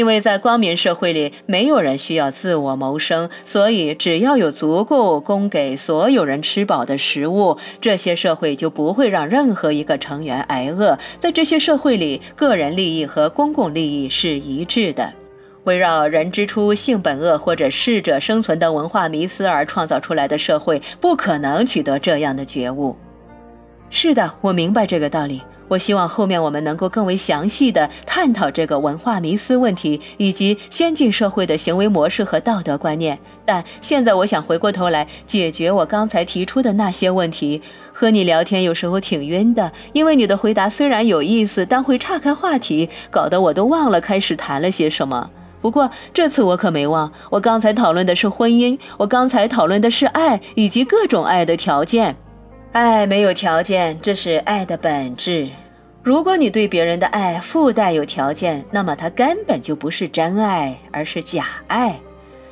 因为在光明社会里，没有人需要自我谋生，所以只要有足够供给所有人吃饱的食物，这些社会就不会让任何一个成员挨饿。在这些社会里，个人利益和公共利益是一致的。围绕“人之初，性本恶”或者“适者生存”的文化迷思而创造出来的社会，不可能取得这样的觉悟。是的，我明白这个道理。我希望后面我们能够更为详细的探讨这个文化迷思问题，以及先进社会的行为模式和道德观念。但现在我想回过头来解决我刚才提出的那些问题。和你聊天有时候挺晕的，因为你的回答虽然有意思，但会岔开话题，搞得我都忘了开始谈了些什么。不过这次我可没忘，我刚才讨论的是婚姻，我刚才讨论的是爱以及各种爱的条件。爱没有条件，这是爱的本质。如果你对别人的爱附带有条件，那么它根本就不是真爱，而是假爱。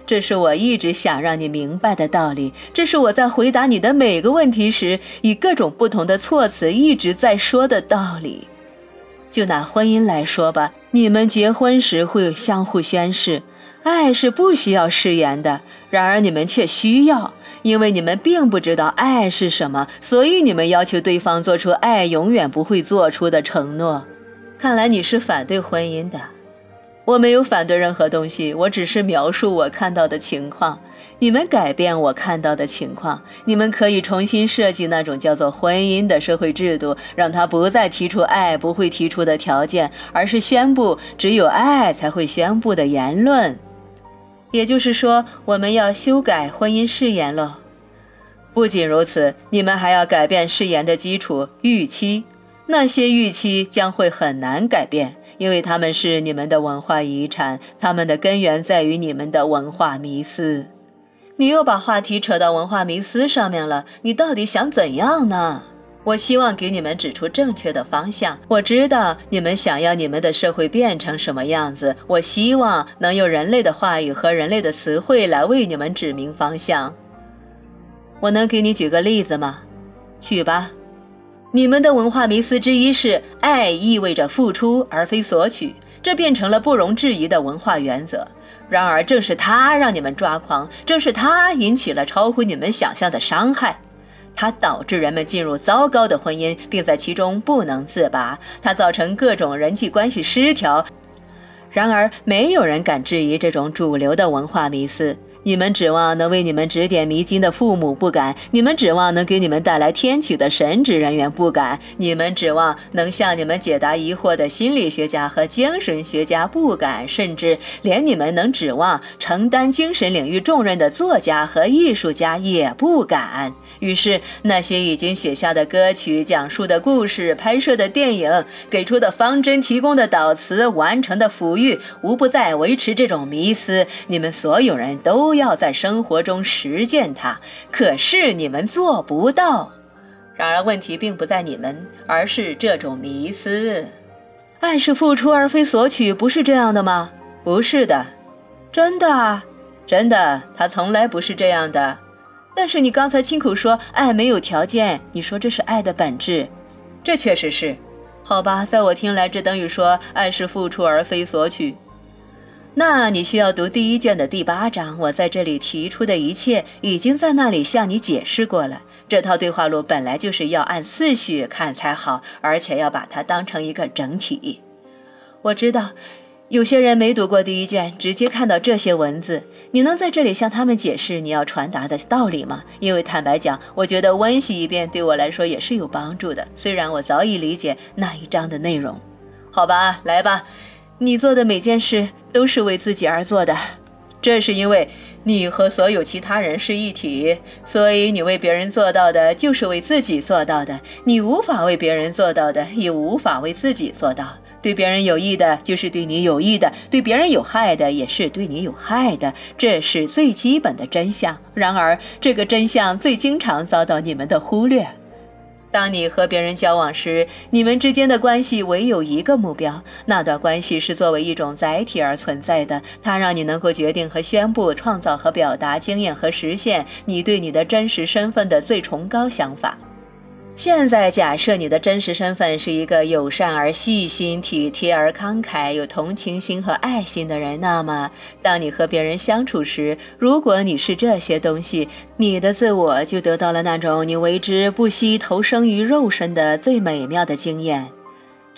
这是我一直想让你明白的道理。这是我在回答你的每个问题时，以各种不同的措辞一直在说的道理。就拿婚姻来说吧，你们结婚时会相互宣誓，爱是不需要誓言的。然而你们却需要，因为你们并不知道爱是什么，所以你们要求对方做出爱永远不会做出的承诺。看来你是反对婚姻的。我没有反对任何东西，我只是描述我看到的情况。你们改变我看到的情况，你们可以重新设计那种叫做婚姻的社会制度，让它不再提出爱不会提出的条件，而是宣布只有爱才会宣布的言论。也就是说，我们要修改婚姻誓言了。不仅如此，你们还要改变誓言的基础预期，那些预期将会很难改变。因为他们是你们的文化遗产，他们的根源在于你们的文化迷思。你又把话题扯到文化迷思上面了，你到底想怎样呢？我希望给你们指出正确的方向。我知道你们想要你们的社会变成什么样子，我希望能用人类的话语和人类的词汇来为你们指明方向。我能给你举个例子吗？举吧。你们的文化迷思之一是爱意味着付出而非索取，这变成了不容置疑的文化原则。然而，正是它让你们抓狂，正是它引起了超乎你们想象的伤害。它导致人们进入糟糕的婚姻，并在其中不能自拔。它造成各种人际关系失调。然而，没有人敢质疑这种主流的文化迷思。你们指望能为你们指点迷津的父母不敢；你们指望能给你们带来天启的神职人员不敢；你们指望能向你们解答疑惑的心理学家和精神学家不敢，甚至连你们能指望承担精神领域重任的作家和艺术家也不敢。于是，那些已经写下的歌曲、讲述的故事、拍摄的电影、给出的方针、提供的导词、完成的抚育，无不在维持这种迷思。你们所有人都要在生活中实践它，可是你们做不到。然而，问题并不在你们，而是这种迷思。爱是付出而非索取，不是这样的吗？不是的，真的啊，真的，它从来不是这样的。但是你刚才亲口说爱没有条件，你说这是爱的本质，这确实是，好吧，在我听来，这等于说爱是付出而非索取。那你需要读第一卷的第八章，我在这里提出的一切已经在那里向你解释过了。这套对话录本来就是要按次序看才好，而且要把它当成一个整体。我知道。有些人没读过第一卷，直接看到这些文字，你能在这里向他们解释你要传达的道理吗？因为坦白讲，我觉得温习一遍对我来说也是有帮助的，虽然我早已理解那一章的内容。好吧，来吧，你做的每件事都是为自己而做的，这是因为你和所有其他人是一体，所以你为别人做到的就是为自己做到的，你无法为别人做到的，也无法为自己做到。对别人有益的，就是对你有益的；对别人有害的，也是对你有害的。这是最基本的真相。然而，这个真相最经常遭到你们的忽略。当你和别人交往时，你们之间的关系唯有一个目标，那段关系是作为一种载体而存在的。它让你能够决定和宣布、创造和表达经验和实现你对你的真实身份的最崇高想法。现在假设你的真实身份是一个友善而细心、体贴而慷慨、有同情心和爱心的人，那么当你和别人相处时，如果你是这些东西，你的自我就得到了那种你为之不惜投生于肉身的最美妙的经验。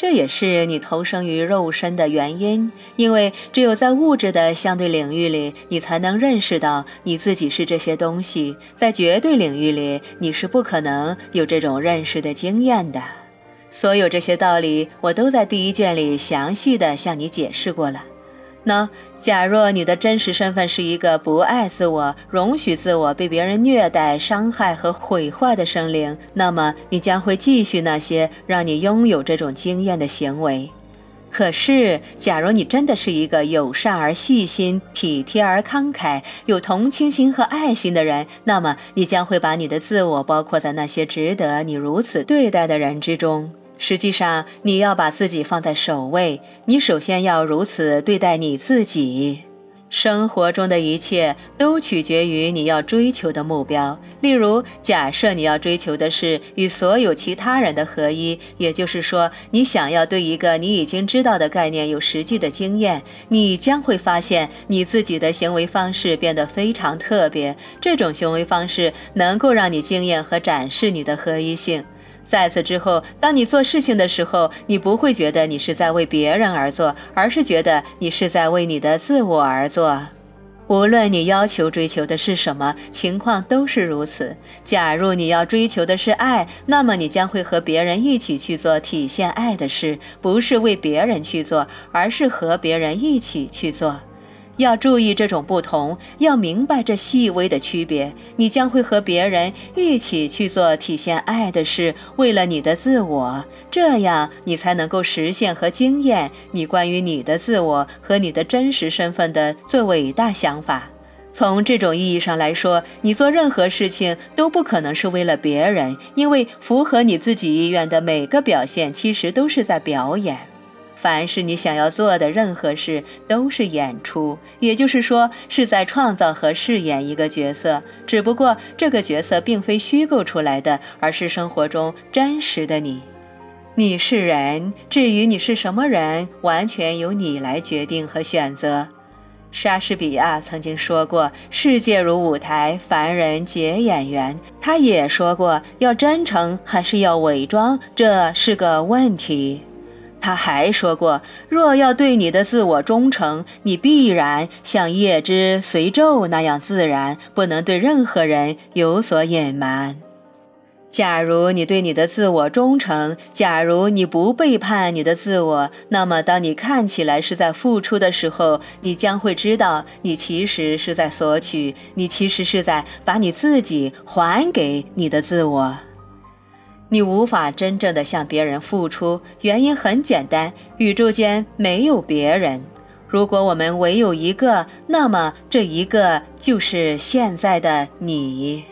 这也是你投生于肉身的原因，因为只有在物质的相对领域里，你才能认识到你自己是这些东西；在绝对领域里，你是不可能有这种认识的经验的。所有这些道理，我都在第一卷里详细的向你解释过了。那假若你的真实身份是一个不爱自我、容许自我被别人虐待、伤害和毁坏的生灵，那么你将会继续那些让你拥有这种经验的行为。可是，假如你真的是一个友善而细心、体贴而慷慨、有同情心和爱心的人，那么你将会把你的自我包括在那些值得你如此对待的人之中。实际上，你要把自己放在首位。你首先要如此对待你自己。生活中的一切都取决于你要追求的目标。例如，假设你要追求的是与所有其他人的合一，也就是说，你想要对一个你已经知道的概念有实际的经验，你将会发现你自己的行为方式变得非常特别。这种行为方式能够让你经验和展示你的合一性。在此之后，当你做事情的时候，你不会觉得你是在为别人而做，而是觉得你是在为你的自我而做。无论你要求追求的是什么，情况都是如此。假如你要追求的是爱，那么你将会和别人一起去做体现爱的事，不是为别人去做，而是和别人一起去做。要注意这种不同，要明白这细微的区别。你将会和别人一起去做体现爱的事，为了你的自我，这样你才能够实现和经验你关于你的自我和你的真实身份的最伟大想法。从这种意义上来说，你做任何事情都不可能是为了别人，因为符合你自己意愿的每个表现，其实都是在表演。凡是你想要做的任何事，都是演出，也就是说，是在创造和饰演一个角色。只不过，这个角色并非虚构出来的，而是生活中真实的你。你是人，至于你是什么人，完全由你来决定和选择。莎士比亚曾经说过：“世界如舞台，凡人皆演员。”他也说过：“要真诚还是要伪装，这是个问题。”他还说过，若要对你的自我忠诚，你必然像叶之随昼那样自然，不能对任何人有所隐瞒。假如你对你的自我忠诚，假如你不背叛你的自我，那么当你看起来是在付出的时候，你将会知道，你其实是在索取，你其实是在把你自己还给你的自我。你无法真正的向别人付出，原因很简单：宇宙间没有别人。如果我们唯有一个，那么这一个就是现在的你。